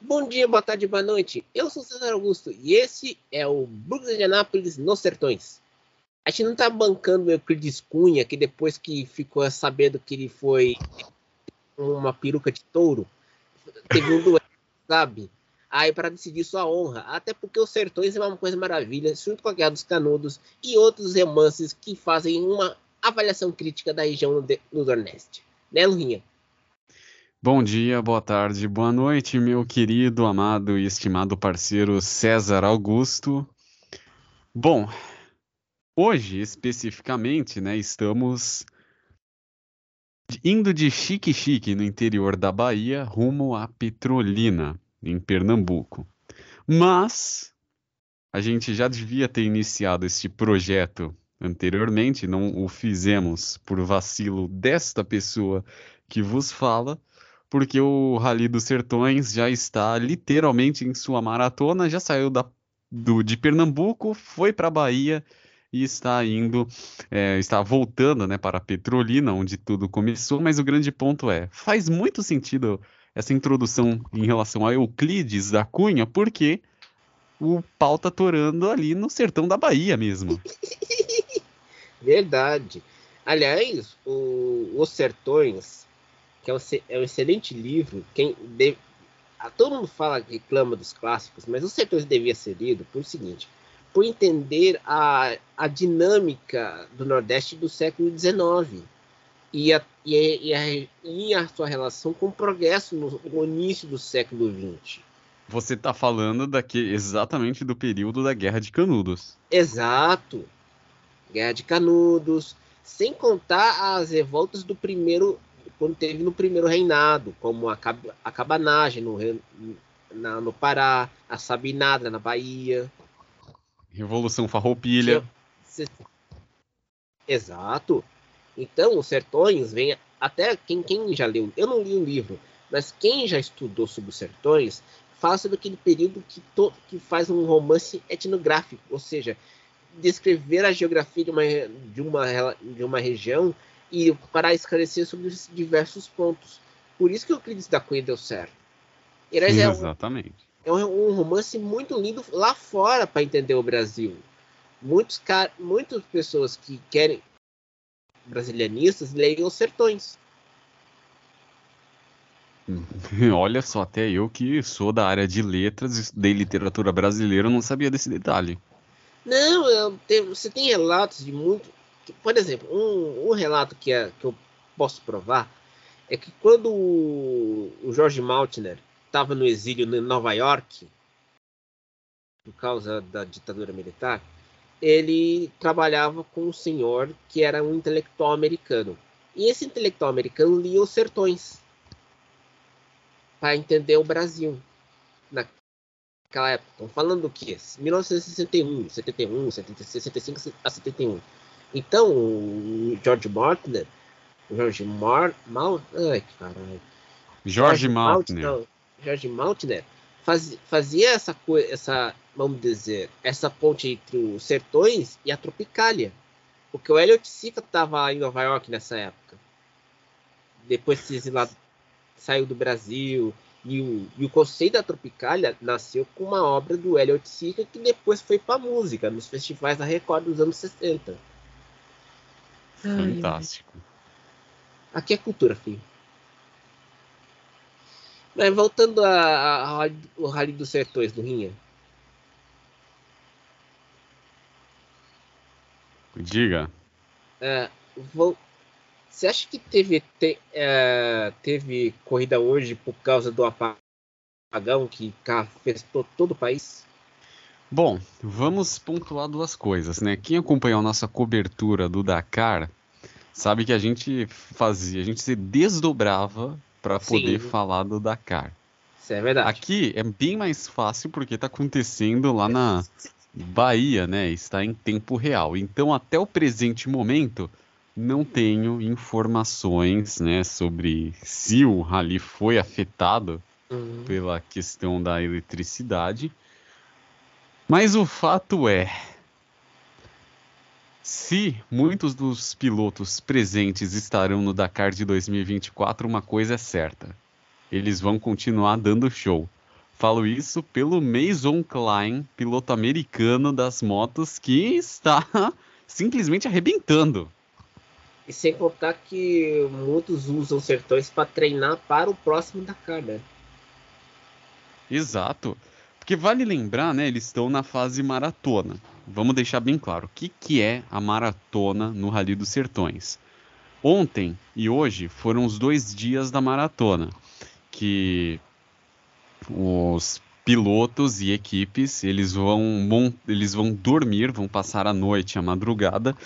Bom dia, boa tarde, boa noite. Eu sou César Augusto e esse é o Brooklyn de Anápolis nos Sertões. A gente não tá bancando o Euclides Cunha, que depois que ficou sabendo que ele foi uma peruca de touro, teve um duelo, sabe? Aí para decidir sua honra, até porque os Sertões é uma coisa maravilha, junto com a Guerra dos Canudos e outros romances que fazem uma avaliação crítica da região do Nordeste. Né, Lurinha? Bom dia, boa tarde, boa noite, meu querido, amado e estimado parceiro César Augusto. Bom, hoje especificamente, né, estamos indo de Chique Chique no interior da Bahia rumo a Petrolina, em Pernambuco. Mas a gente já devia ter iniciado este projeto anteriormente, não o fizemos por vacilo desta pessoa que vos fala porque o Rally dos Sertões já está literalmente em sua maratona, já saiu da, do, de Pernambuco, foi para a Bahia e está indo, é, está voltando né, para Petrolina, onde tudo começou, mas o grande ponto é, faz muito sentido essa introdução em relação a Euclides da Cunha, porque o pau tá torando ali no sertão da Bahia mesmo. Verdade. Aliás, o, os sertões que é um, é um excelente livro. Quem deve, todo mundo fala que reclama dos clássicos, mas o Sertões devia ser lido por o seguinte: por entender a, a dinâmica do Nordeste do século XIX e a, e, a, e, a, e a sua relação com o progresso no, no início do século XX. Você está falando daqui exatamente do período da Guerra de Canudos. Exato. Guerra de Canudos, sem contar as revoltas do primeiro quando teve no primeiro reinado, como a, a cabanagem no, na, no Pará, a sabinada na Bahia. Revolução Farroupilha. Exato. Então, os sertões vem até quem, quem já leu, eu não li o livro, mas quem já estudou sobre os sertões fala sobre aquele período que, to, que faz um romance etnográfico, ou seja, descrever a geografia de uma, de uma, de uma região e para esclarecer sobre os diversos pontos. Por isso que o Euclides da Cunha deu certo. Sim, é um, exatamente. É um, um, romance muito lindo lá fora para entender o Brasil. Muitos car muitas pessoas que querem brasilianistas leem os sertões. Olha só, até eu que sou da área de letras, estudei literatura brasileira, não sabia desse detalhe. Não, eu, você tem relatos de muito, por exemplo, um, um relato que, é, que eu posso provar é que quando o, George Maltner estava no exílio em Nova York, por causa da ditadura militar, ele trabalhava com um senhor que era um intelectual americano. E esse intelectual americano lia os sertões para entender o Brasil naquela época. Estão falando do que? 1961, 71, 65 a 71. Então, o George Martin, George Mar, Mal, ai, caralho. George, George George Maltner faz, fazia essa coisa, essa, vamos dizer, essa ponte entre os sertões e a Tropicália. Porque o Elliot Sica estava em Nova York nessa época. Depois que lá saiu do Brasil. E o, e o conceito da Tropicália nasceu com uma obra do Elliot Sica que depois foi para música nos festivais da Record dos anos 60. Fantástico. Ai, aqui é cultura, filho. Mas voltando ao Rally dos Sertões do Rinha. Diga. É, vou... Você acha que teve, te, é, teve corrida hoje por causa do apagão que afetou todo o país? Bom, vamos pontuar duas coisas, né? Quem acompanhou a nossa cobertura do Dakar sabe que a gente fazia, a gente se desdobrava para poder falar do Dakar. Isso é verdade. Aqui é bem mais fácil porque está acontecendo lá na Bahia, né? Está em tempo real. Então, até o presente momento, não tenho informações, né, sobre se o rally foi afetado uhum. pela questão da eletricidade. Mas o fato é, se muitos dos pilotos presentes estarão no Dakar de 2024, uma coisa é certa: eles vão continuar dando show. Falo isso pelo Mason Klein, piloto americano das motos, que está simplesmente arrebentando. E sem contar que muitos usam sertões para treinar para o próximo Dakar, né? Exato. Porque vale lembrar, né? Eles estão na fase maratona. Vamos deixar bem claro. O que, que é a maratona no Rally dos Sertões? Ontem e hoje foram os dois dias da maratona. Que os pilotos e equipes eles vão, eles vão dormir, vão passar a noite, a madrugada,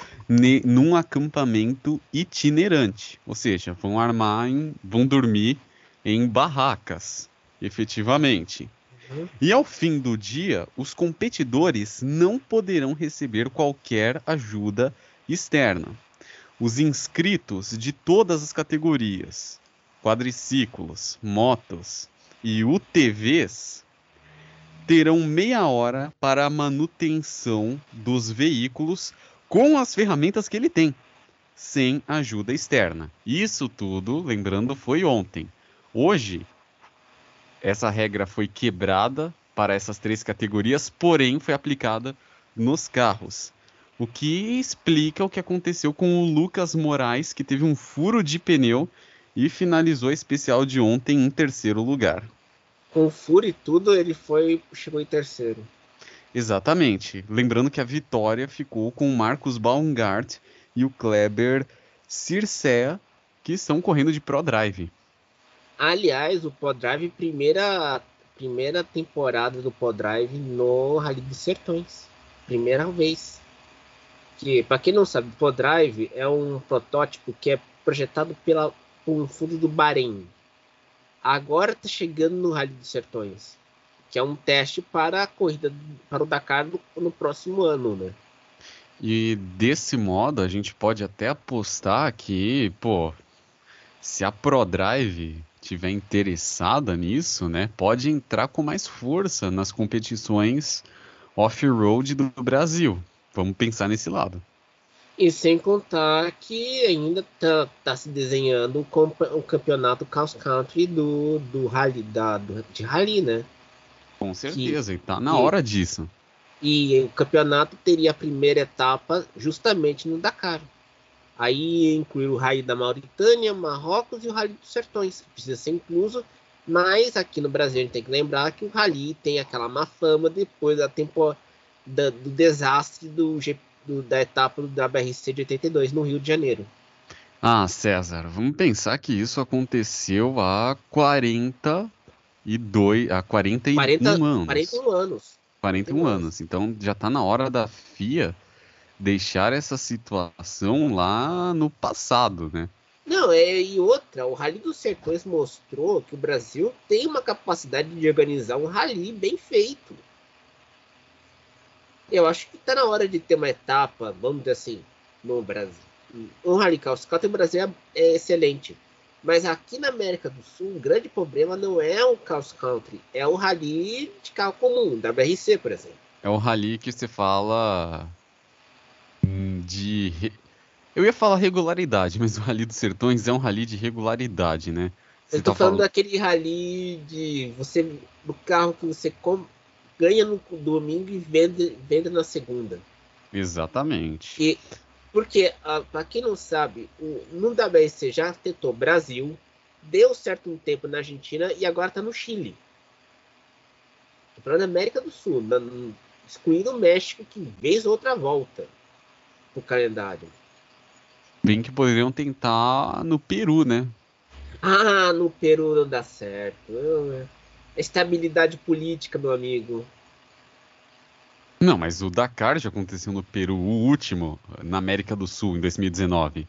num acampamento itinerante. Ou seja, vão armar, em, vão dormir em barracas, efetivamente. E ao fim do dia, os competidores não poderão receber qualquer ajuda externa. Os inscritos de todas as categorias, quadriciclos, motos e UTVs, terão meia hora para a manutenção dos veículos com as ferramentas que ele tem, sem ajuda externa. Isso tudo, lembrando, foi ontem. Hoje, essa regra foi quebrada para essas três categorias, porém foi aplicada nos carros. O que explica o que aconteceu com o Lucas Moraes, que teve um furo de pneu e finalizou a especial de ontem em terceiro lugar com furo e tudo, ele foi chegou em terceiro. Exatamente. Lembrando que a vitória ficou com o Marcos Baumgart e o Kleber Circea, que estão correndo de Pro Drive. Aliás, o Pro Drive, primeira, primeira temporada do Pro Drive no Rally dos Sertões. Primeira vez. Que, para quem não sabe, o Pro Drive é um protótipo que é projetado pela, por um fundo do Bahrein, agora está chegando no Rally dos Sertões, que é um teste para a corrida para o Dakar no, no próximo ano, né? E desse modo a gente pode até apostar que, pô, se a ProDrive tiver interessada nisso, né, pode entrar com mais força nas competições off-road do Brasil. Vamos pensar nesse lado. E sem contar que ainda está tá se desenhando o, o, campeonato cross country do, do rally, da, do, de rally, né? Com certeza, que, e tá na hora disso. E o campeonato teria a primeira etapa justamente no Dakar. Aí inclui o rally da Mauritânia, Marrocos e o rally dos Sertões, precisa ser incluso, mas aqui no Brasil a gente tem que lembrar que o rally tem aquela má fama depois da tempo, da, do desastre do do, da etapa da BRC de 82 no Rio de Janeiro. Ah, César, vamos pensar que isso aconteceu há 42, há 41 40, anos. 41 anos. 41 anos. Então já está na hora da FIA deixar essa situação lá no passado, né? Não, é, e outra, o Rally dos Sertões mostrou que o Brasil tem uma capacidade de organizar um rally bem feito. Eu acho que está na hora de ter uma etapa, vamos dizer assim, no Brasil. Um Radical Scout no Brasil é, é, excelente. Mas aqui na América do Sul, o grande problema não é o Cross Country, é o rally de carro comum, da BRC, por exemplo. É o rally que você fala de. Eu ia falar regularidade, mas o Rally dos Sertões é um rally de regularidade, né? Você eu tô tá falando, falando daquele rally de você do carro que você compra ganha no domingo e vende, vende na segunda. Exatamente. E, porque, ah, para quem não sabe, o, no WRC já tentou Brasil, deu certo um tempo na Argentina e agora está no Chile. Para na América do Sul, na, excluindo o México, que vez outra volta o calendário. Bem que poderiam tentar no Peru, né? Ah, no Peru não dá certo. Eu, estabilidade política, meu amigo. Não, mas o Dakar já aconteceu no Peru, o último, na América do Sul, em 2019.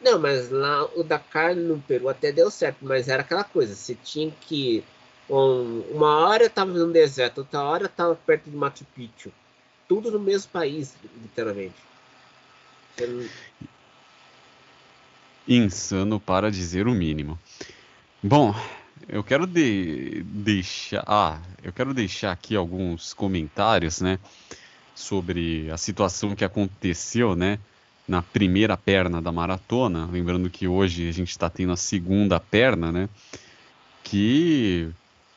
Não, mas lá o Dakar no Peru até deu certo, mas era aquela coisa, você tinha que. Um, uma hora tava no deserto, outra hora tava perto de Machu Picchu. Tudo no mesmo país, literalmente. Insano para dizer o mínimo. Bom, eu quero de, deixar, ah, eu quero deixar aqui alguns comentários, né, sobre a situação que aconteceu, né, na primeira perna da maratona. Lembrando que hoje a gente está tendo a segunda perna, né, que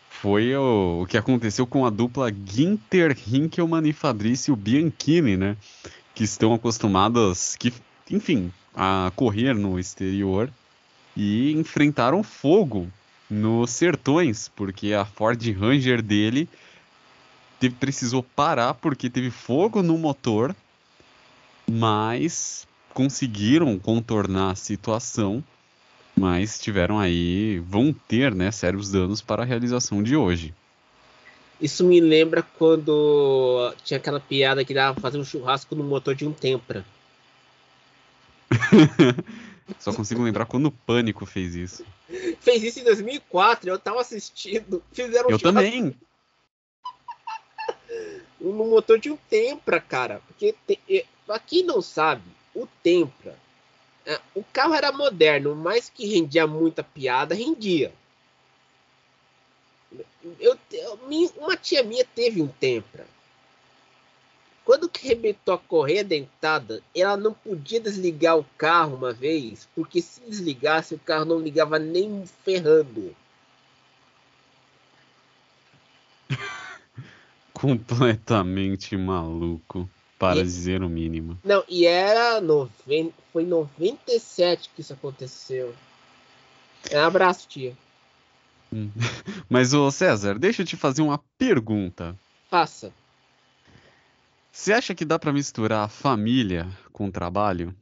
foi o, o que aconteceu com a dupla Ginter Hinkelmann e Fabrício Bianchini, né? Que estão acostumados, que, enfim, a correr no exterior e enfrentaram fogo nos sertões, porque a Ford Ranger dele teve, precisou parar porque teve fogo no motor, mas conseguiram contornar a situação, mas tiveram aí, vão ter, né, sérios danos para a realização de hoje. Isso me lembra quando tinha aquela piada que dava fazer um churrasco no motor de um Tempra. Só consigo lembrar quando o Pânico fez isso. Fez isso em 2004, eu tava assistindo. Fizeram eu churrasco... também. no motor de um Tempra, cara. Porque te... pra quem não sabe, o Tempra, é, o carro era moderno, mas que rendia muita piada, rendia. Eu, eu, uma tia minha teve um Tempra. Quando que arrebentou a correia dentada, ela não podia desligar o carro uma vez, porque se desligasse o carro não ligava nem ferrando. Completamente maluco. Para e, dizer o mínimo. Não, e era. Noven... Foi em 97 que isso aconteceu. Um abraço, tia. Hum. Mas, ô César, deixa eu te fazer uma pergunta. Faça. Você acha que dá para misturar a família com o trabalho?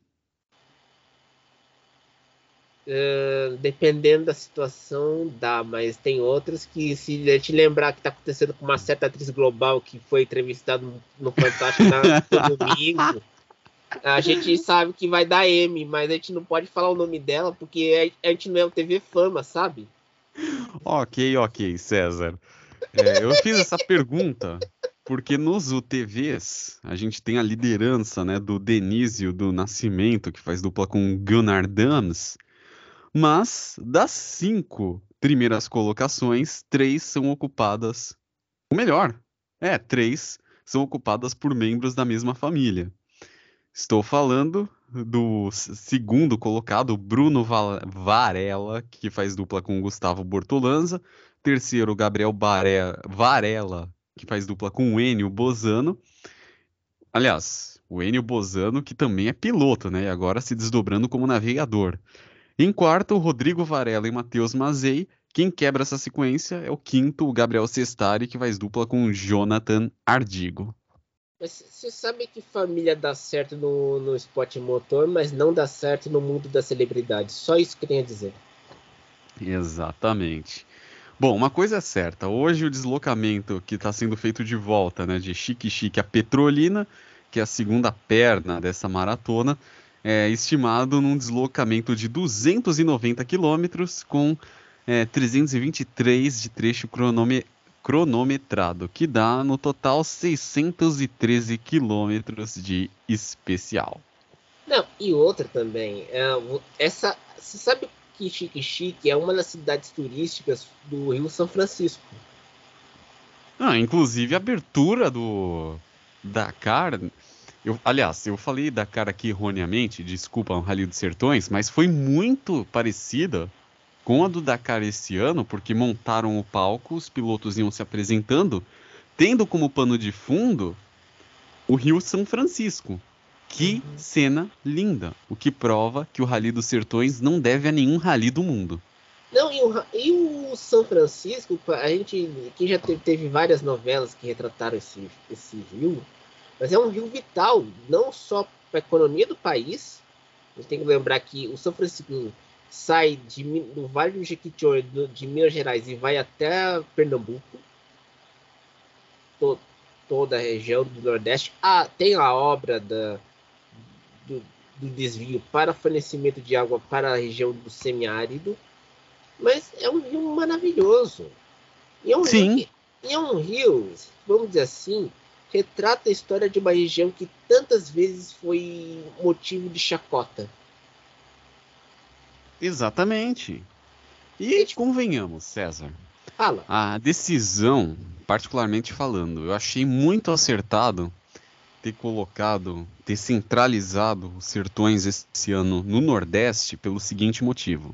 Uh, dependendo da situação, dá, mas tem outras que, se te lembrar que está acontecendo com uma certa atriz global que foi entrevistada no, no Fantástico no domingo, a gente sabe que vai dar M, mas a gente não pode falar o nome dela porque a gente não é o TV Fama, sabe? Ok, ok, César. É, eu fiz essa pergunta porque nos UTVs a gente tem a liderança né, do Denísio do Nascimento, que faz dupla com Gunnar Dams, mas das cinco primeiras colocações, três são ocupadas. Ou melhor, é, três são ocupadas por membros da mesma família. Estou falando do segundo colocado, Bruno Varela, que faz dupla com Gustavo Bortolanza. Terceiro, Gabriel. Varela, que faz dupla com o Enio Bozano. Aliás, o Enio Bozano, que também é piloto, né? E agora se desdobrando como navegador. Em quarto, Rodrigo Varela e Matheus Mazei. Quem quebra essa sequência é o quinto, o Gabriel Sestari, que faz dupla com Jonathan Ardigo. Você sabe que família dá certo no, no esporte motor, mas não dá certo no mundo da celebridade. Só isso que tenho a dizer. Exatamente. Bom, uma coisa é certa. Hoje o deslocamento que está sendo feito de volta, né, de Chique Chique a Petrolina, que é a segunda perna dessa maratona, é, estimado num deslocamento de 290 quilômetros com é, 323 de trecho cronome, cronometrado, que dá no total 613 quilômetros de especial. Não, e outra também, é, essa, você sabe que Chique Chique é uma das cidades turísticas do Rio São Francisco. Ah, inclusive a abertura do Dakar eu, aliás, eu falei da cara aqui erroneamente, desculpa, um Rally dos Sertões, mas foi muito parecida com a do Dakar esse ano, porque montaram o palco, os pilotos iam se apresentando, tendo como pano de fundo o Rio São Francisco. Que cena linda! O que prova que o Rally dos Sertões não deve a nenhum rally do mundo. Não, e o, e o São Francisco, a gente que já teve, teve várias novelas que retrataram esse, esse rio, mas é um rio vital, não só para a economia do país. A gente tem que lembrar que o São Francisco sai de, do Vale do Jequitinhonha, de Minas Gerais, e vai até Pernambuco. To, toda a região do Nordeste. Ah, tem a obra da, do, do desvio para fornecimento de água para a região do semiárido. Mas é um rio maravilhoso. E é um Sim. Rio, e é um rio, vamos dizer assim, retrata a história de uma região que tantas vezes foi motivo de chacota. Exatamente. E convenhamos, César. Fala. A decisão, particularmente falando, eu achei muito acertado ter colocado, ter centralizado os sertões esse ano no Nordeste pelo seguinte motivo.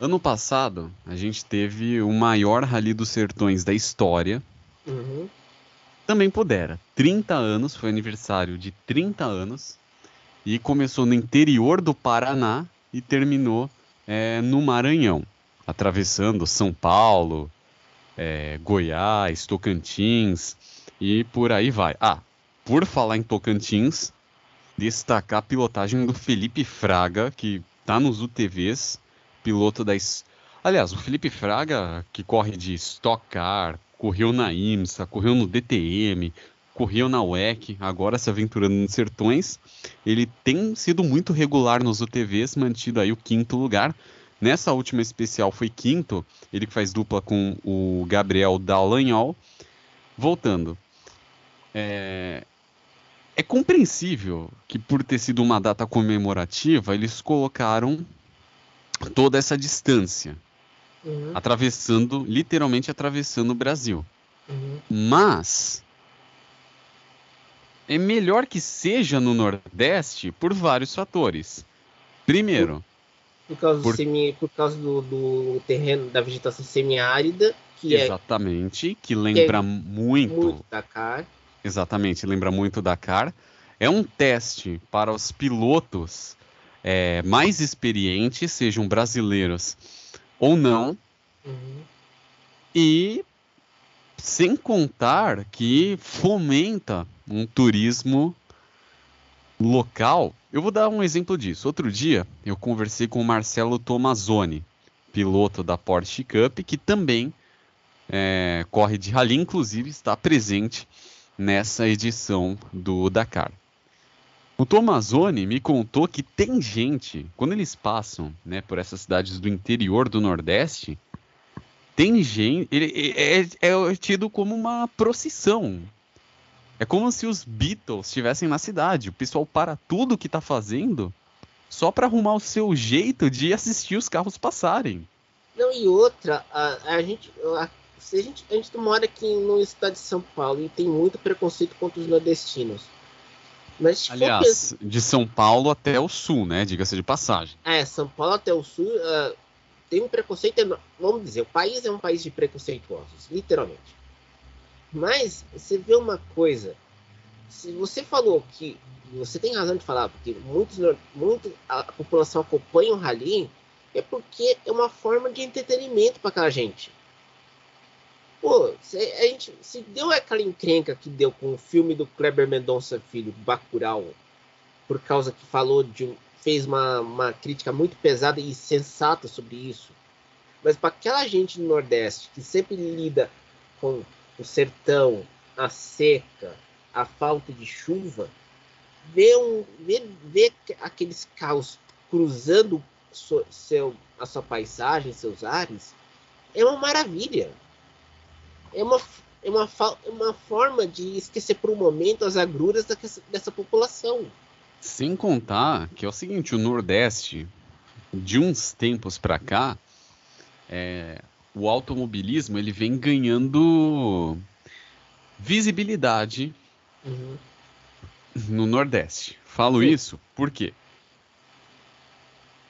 Ano passado, a gente teve o maior Rally dos Sertões da história. Uhum. Também pudera. 30 anos, foi aniversário de 30 anos. E começou no interior do Paraná e terminou é, no Maranhão, atravessando São Paulo, é, Goiás, Tocantins e por aí vai. Ah, por falar em Tocantins, destacar a pilotagem do Felipe Fraga, que tá nos UTVs, piloto da. Aliás, o Felipe Fraga, que corre de Stock Car, correu na IMSA, correu no DTM, correu na WEC, agora se aventurando nos sertões. Ele tem sido muito regular nos UTVs, mantido aí o quinto lugar. Nessa última especial foi quinto, ele que faz dupla com o Gabriel Dallagnol. Voltando, é... é compreensível que por ter sido uma data comemorativa, eles colocaram toda essa distância, Uhum. atravessando, literalmente atravessando o Brasil. Uhum. Mas é melhor que seja no Nordeste por vários fatores. Primeiro, Por causa, Por- do, semi, por causa do, do terreno, da vegetação semiárida, que exatamente, que lembra muito, é muito Dakar. exatamente, lembra muito Dakar. É um teste para os pilotos é, mais experientes, sejam brasileiros ou não, Uhum. E sem contar que fomenta um turismo local. Eu vou dar um exemplo disso. Outro dia eu conversei com o Marcelo Tomazoni, piloto da Porsche Cup, que também é, corre de rally, inclusive está presente nessa edição do Dakar. O Tomazoni me contou que tem gente, quando eles passam né, por essas cidades do interior do Nordeste, tem gente. Ele é, é tido como uma procissão. É como se os Beatles estivessem na cidade. O pessoal para tudo que tá fazendo só para arrumar o seu jeito de assistir os carros passarem. Não, e outra, a, a gente. A, se a gente. A gente mora aqui no estado de São Paulo e tem muito preconceito contra os nordestinos. Mas Aliás, de São Paulo até o sul, né? Diga-se de passagem. É, São Paulo até o sul ah, tem um preconceito enorme. Vamos dizer, o país é um país de preconceituosos, literalmente. Mas você vê uma coisa. Se você falou que. Você tem razão de falar, porque muitos, muito, a população acompanha o rally, é porque é uma forma de entretenimento para aquela gente. Pô, se, a gente, se deu aquela encrenca que deu com o filme do Kleber Mendonça Filho, Bacurau, por causa que falou de fez uma, uma crítica muito pesada e sensata sobre isso. Mas para aquela gente do Nordeste que sempre lida com o sertão, a seca, a falta de chuva, ver, um, ver, ver aqueles carros cruzando so- seu, a sua paisagem, seus ares, é uma maravilha. É uma, é uma, é uma forma de esquecer por um momento as agruras dessa, dessa população. Sem contar que é o seguinte, o Nordeste, de uns tempos para cá, é, o automobilismo ele vem ganhando visibilidade Uhum. no Nordeste. Falo Sim. isso porque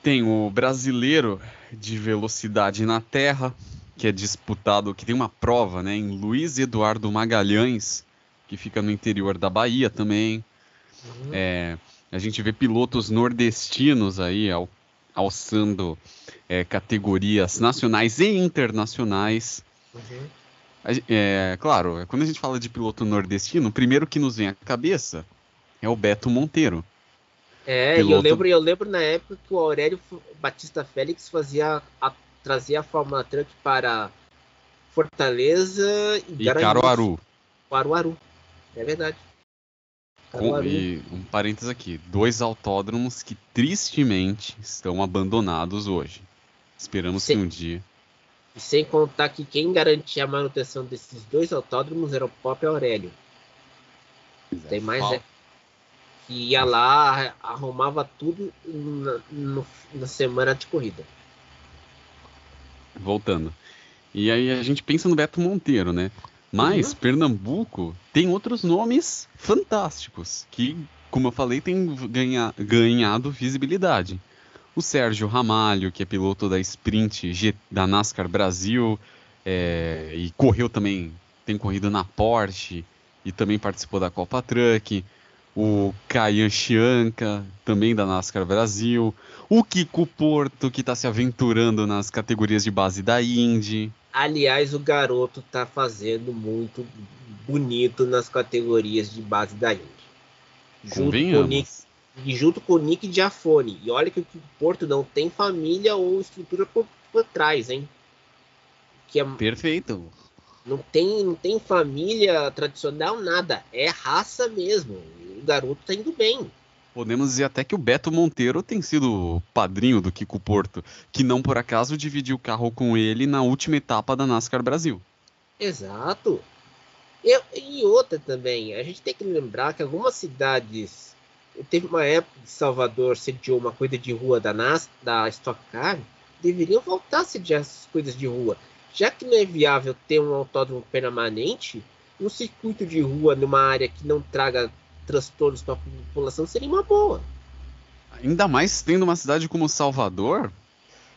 tem o brasileiro de velocidade na terra, que é disputado, que tem uma prova, né, em Luiz Eduardo Magalhães, que fica no interior da Bahia também. Uhum. É, a gente vê pilotos nordestinos aí alçando é, categorias nacionais e internacionais. Uhum. É, claro, quando a gente fala de piloto nordestino, o primeiro que nos vem à cabeça é o Beto Monteiro. É, e eu Piloto. lembro, eu lembro na época que o Aurélio Batista Félix fazia a, trazia a Fórmula Truck para Fortaleza e, E. Caruaru. Caruaru. É verdade. Com- e um parênteses aqui, dois autódromos que tristemente estão abandonados hoje. Esperamos Sim. que um dia. E sem contar que quem garantia a manutenção desses dois autódromos era o próprio Aurélio. Tem mais é que ia lá, arrumava tudo na, no- na semana de corrida. Voltando. E aí a gente pensa no Beto Monteiro, né? Mas Uhum. Pernambuco tem outros nomes fantásticos que, como eu falei, tem ganha- ganhado visibilidade. o Sérgio Ramalho, que é piloto da Sprint G, da NASCAR Brasil, é, e correu também, tem corrido na Porsche e também participou da Copa Truck. O Kayan Chianca, também da NASCAR Brasil. O Kiko Porto, que está se aventurando nas categorias de base da Indy. Aliás, o garoto está fazendo muito bonito nas categorias de base da Indy. Junto com, Nick, e junto com o Nick Giafone. E olha que o Porto não tem família ou estrutura por, por trás, hein? Que é, Perfeito. Não tem, não tem família tradicional, nada. É raça mesmo. O garoto tá indo bem. Podemos dizer até que o Beto Monteiro tem sido padrinho do Kiko Porto, que não por acaso dividiu o carro com ele na última etapa da NASCAR Brasil. Exato. Eu, e outra também, a gente tem que lembrar que algumas cidades. Teve uma época que Salvador sediou uma coisa de rua da, NAS, da Stock Car, deveriam voltar a sediar essas coisas de rua. Já que não é viável ter um autódromo permanente, um circuito de rua numa área que não traga transtornos para a população seria uma boa. Ainda mais tendo uma cidade como Salvador,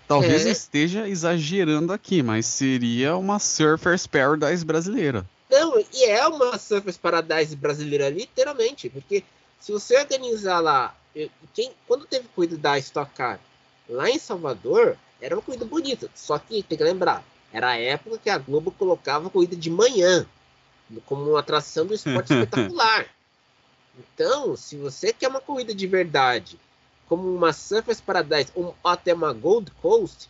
talvez é. esteja exagerando aqui, mas seria uma Surfers Paradise brasileira. Não, e é uma Surfers Paradise brasileira, literalmente, porque se você organizar lá, quem, quando teve corrida da Stock Car lá em Salvador, era uma corrida bonita, só que tem que lembrar, era a época que a Globo colocava corrida de manhã como uma atração do esporte espetacular. Então, se você quer uma corrida de verdade, como uma Surfers Paradise ou até uma Gold Coast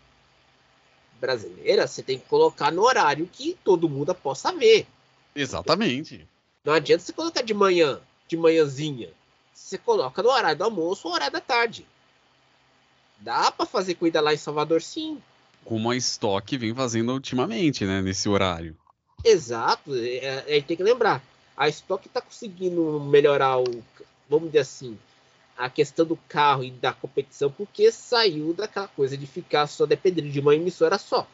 brasileira, você tem que colocar no horário que todo mundo possa ver. Exatamente. Não adianta você colocar de manhã, de manhãzinha. Você coloca no horário do almoço ou horário da tarde. Dá para fazer corrida lá em Salvador, sim. Como a Stock vem fazendo ultimamente, né? Nesse horário. Exato. É, é, tem que lembrar. A Stock está conseguindo melhorar o, vamos dizer assim, a questão do carro e da competição, porque saiu daquela coisa de ficar só dependendo de uma emissora só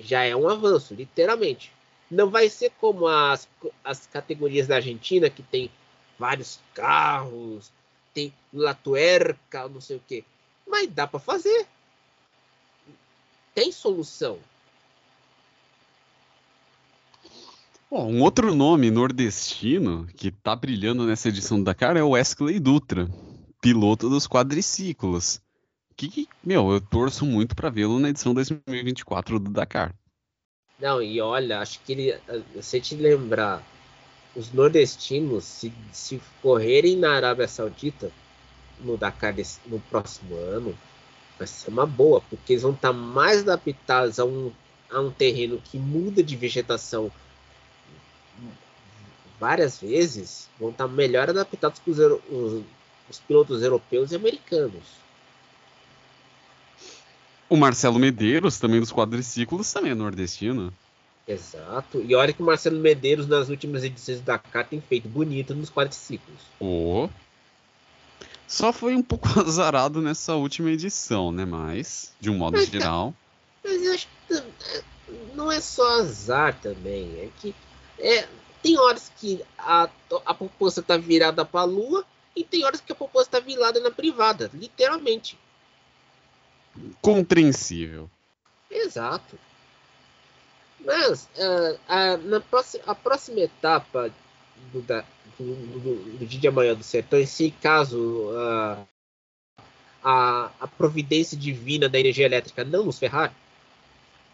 já é um avanço, literalmente. Não vai ser como as, as categorias da Argentina, que tem vários carros, tem latuerca, não sei o que. Mas dá para fazer. Tem solução. Bom, um outro nome nordestino que tá brilhando nessa edição do Dakar é o Wesley Dutra, piloto dos quadriciclos que, meu, eu torço muito para vê-lo na edição 2024 do Dakar. Não, e olha, acho que ele, se te lembrar, os nordestinos, se, se correrem na Arábia Saudita no Dakar desse, no próximo ano, vai ser uma boa, porque eles vão estar mais adaptados a um, a um terreno que muda de vegetação várias vezes, vão estar melhor adaptados que os, os, os pilotos europeus e americanos. O Marcelo Medeiros, também dos quadriciclos, também é nordestino. Exato. E olha que o Marcelo Medeiros, nas últimas edições da Dakar, tem feito bonito nos quadriciclos. Oh. Só foi um pouco azarado nessa última edição, né? Mas, de um modo mas, geral. Mas eu acho que não é só azar também. É que é, tem horas que a, a população tá virada pra lua e tem horas que a população tá virada na privada, literalmente compreensível. Exato. Mas uh, a, na próxima, a próxima etapa do, da, do, do, do, dia de amanhã do sertão, se caso uh, a, a providência divina da energia elétrica não nos ferrar,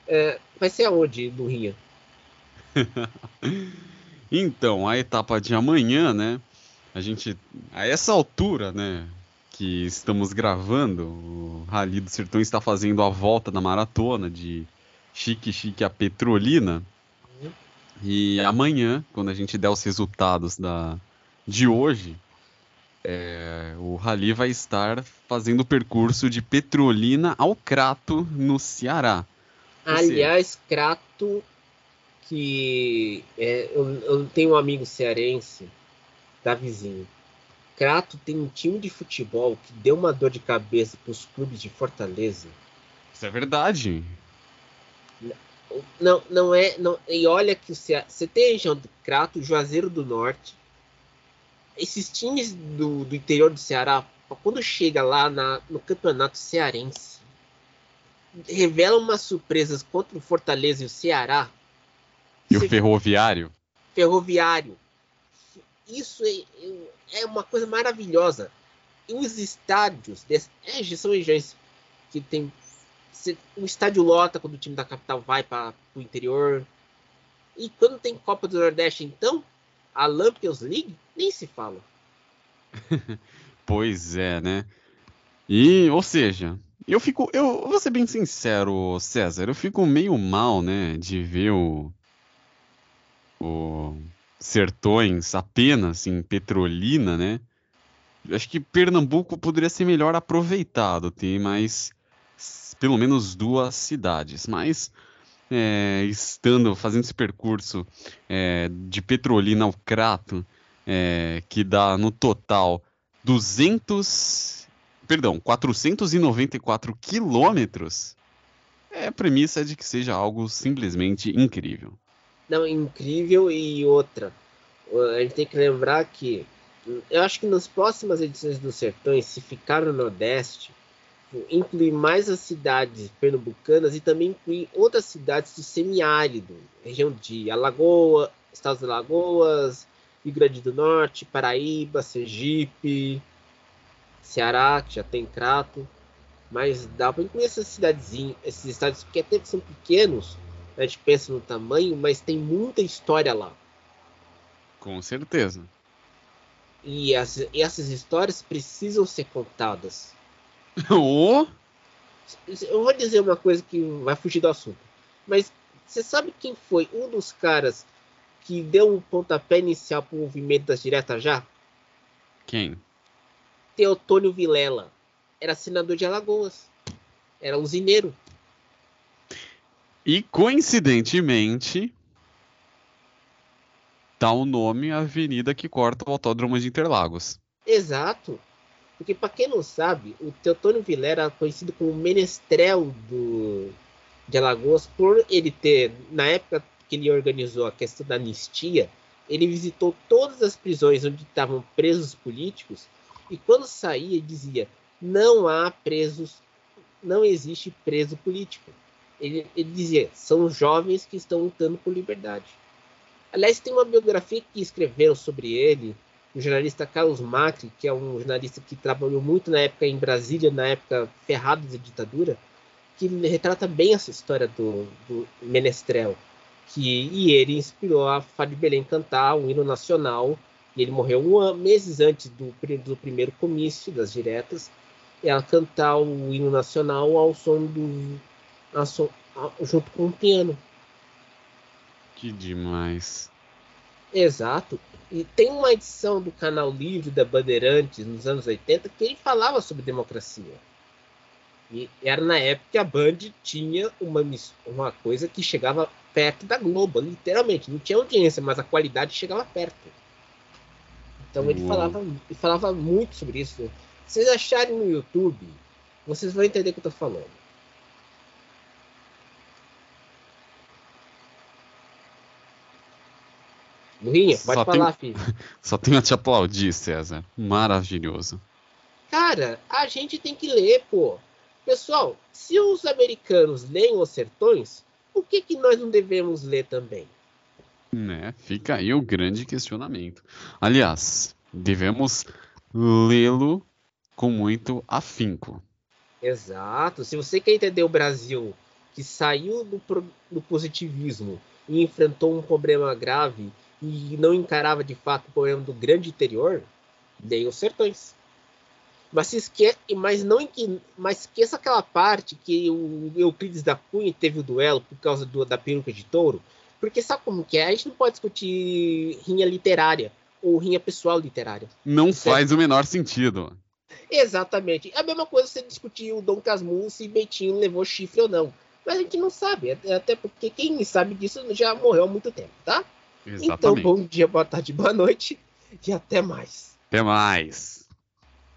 uh, vai ser aonde no Rinha? então, a etapa de amanhã, né? A gente, a essa altura, né? que estamos gravando, o Rally do Sertão está fazendo a volta da maratona de Chique Chique a Petrolina. E amanhã, quando a gente der os resultados da, de hoje, é, o Rally vai estar fazendo o percurso de Petrolina ao Crato, no Ceará. Aliás, Crato, que é, eu, eu tenho um amigo cearense, da vizinho Crato tem um time de futebol que deu uma dor de cabeça para os clubes de Fortaleza. Isso é verdade. Não, não é. Não, e olha que você, você tem a região do Crato, Juazeiro do Norte. Esses times do, do interior do Ceará quando chega lá na, no campeonato cearense, revela umas surpresas contra o Fortaleza e o Ceará. E o Ferroviário? Ferroviário. Isso é, é uma coisa maravilhosa. E os estádios, desse, é, são regiões que tem. O estádio lota quando o time da capital vai para o interior. E quando tem Copa do Nordeste, então, a Lampions League nem se fala. pois é, né? E, ou seja, eu fico, eu vou ser bem sincero, César, eu fico meio mal, né, de ver o, o Sertões apenas em Petrolina, né? Acho que Pernambuco poderia ser melhor aproveitado, tem mais pelo menos duas cidades, mas é, estando fazendo esse percurso é, de Petrolina ao Crato, é, que dá no total 200, perdão, 494 quilômetros, é a premissa de que seja algo simplesmente incrível. Não, incrível e outra. A gente tem que lembrar que eu acho que nas próximas edições do Sertões, se ficar no Nordeste, incluir mais as cidades pernambucanas e também incluir outras cidades do semiárido, região de Alagoa, Estados de Alagoas, Rio Grande do Norte, Paraíba, Sergipe, Ceará, que já tem Crato. Mas dá para incluir essas cidadezinhas, esses estados que até são pequenos, a gente pensa no tamanho, mas tem muita história lá. Com certeza. E, as, e essas histórias precisam ser contadas. Oh. Eu vou dizer uma coisa que vai fugir do assunto. Mas você sabe quem foi um dos caras que deu um pontapé inicial para o movimento das diretas já? Quem? Teotônio Vilela. Era senador de Alagoas. Era usineiro. E coincidentemente, dá o nome à avenida que corta o autódromo de Interlagos. Exato. Porque, para quem não sabe, o Teotônio Vilela era conhecido como menestrel do, de Alagoas por ele ter, na época que ele organizou a questão da anistia, ele visitou todas as prisões onde estavam presos políticos e quando saía dizia: não há presos, não existe preso político. Ele, ele dizia: são jovens que estão lutando por liberdade. Aliás, tem uma biografia que escreveram sobre ele, o jornalista Carlos Macri, que é um jornalista que trabalhou muito na época em Brasília, na época ferrado da ditadura, que retrata bem essa história do, do Menestrel que e ele inspirou a Fábio Belém cantar o hino nacional. E ele morreu um, meses antes do, do primeiro comício das diretas. Ela cantar o hino nacional ao som do. Som, junto com o piano. Que demais. Exato. E tem uma edição do canal Livre da Bandeirantes nos anos 80 que ele falava sobre democracia. E era na época que a Band tinha uma, uma coisa que chegava perto da Globo, literalmente. Não tinha audiência, mas a qualidade chegava perto. Então ele falava, ele falava muito sobre isso. Se vocês acharem no YouTube, vocês vão entender o que eu tô falando. Lurinha, pode só falar, tenho... filho. Só tenho a te aplaudir, César. Maravilhoso. Cara, a gente tem que ler, pô. Pessoal, se os americanos leem Os Sertões, por que, que nós não devemos ler também? Né, fica aí o grande questionamento. Aliás, devemos lê-lo com muito afinco. Exato. Se você quer entender o Brasil que saiu do, do positivismo e enfrentou um problema grave e não encarava de fato o problema do grande interior, leia os sertões. Mas se esquece, mas não mas esqueça aquela parte que o Euclides da Cunha teve o duelo por causa do, da peruca de touro, porque sabe como que é? A gente não pode discutir rinha literária ou rinha pessoal literária. Não certo? faz o menor sentido. Exatamente. É a mesma coisa você discutir o Dom Casmurro se Betinho levou chifre ou não. Mas a gente não sabe, até porque quem sabe disso já morreu há muito tempo, tá? Exatamente. Então, bom dia, boa tarde, boa noite e até mais. Até mais.